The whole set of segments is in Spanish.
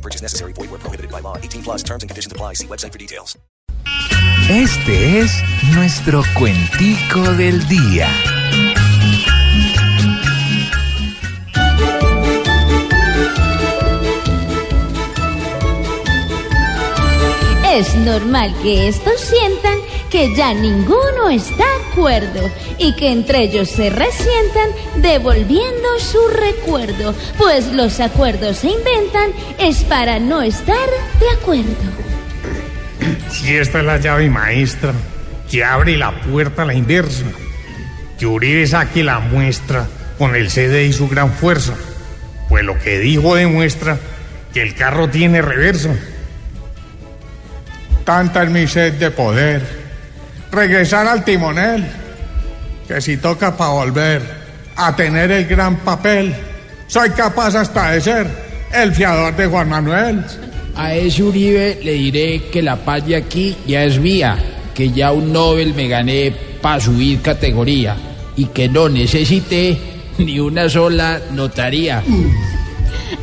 No purchase necessary. Void where prohibited by law. 18 plus terms and conditions apply. See website for details. Este es nuestro cuentico del día. Es normal que estos sientan que ya ninguno está de acuerdo y que entre ellos se resientan devolviendo su recuerdo, pues los acuerdos se inventan es para no estar de acuerdo. Si esta es la llave maestra que abre la puerta a la inversa, que Uribe saque la muestra con el CD y su gran fuerza, pues lo que dijo demuestra que el carro tiene reverso. Tanta es mi sed de poder, regresar al timonel, que si toca para volver a tener el gran papel, soy capaz hasta de ser el fiador de Juan Manuel. A ese Uribe le diré que la paz de aquí ya es mía, que ya un Nobel me gané para subir categoría y que no necesité ni una sola notaría.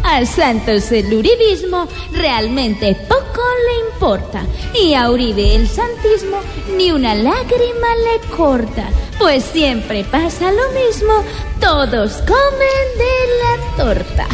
A Santos el uribismo realmente poco le importa y a Uribe el santismo ni una lágrima le corta, pues siempre pasa lo mismo, todos comen de la torta.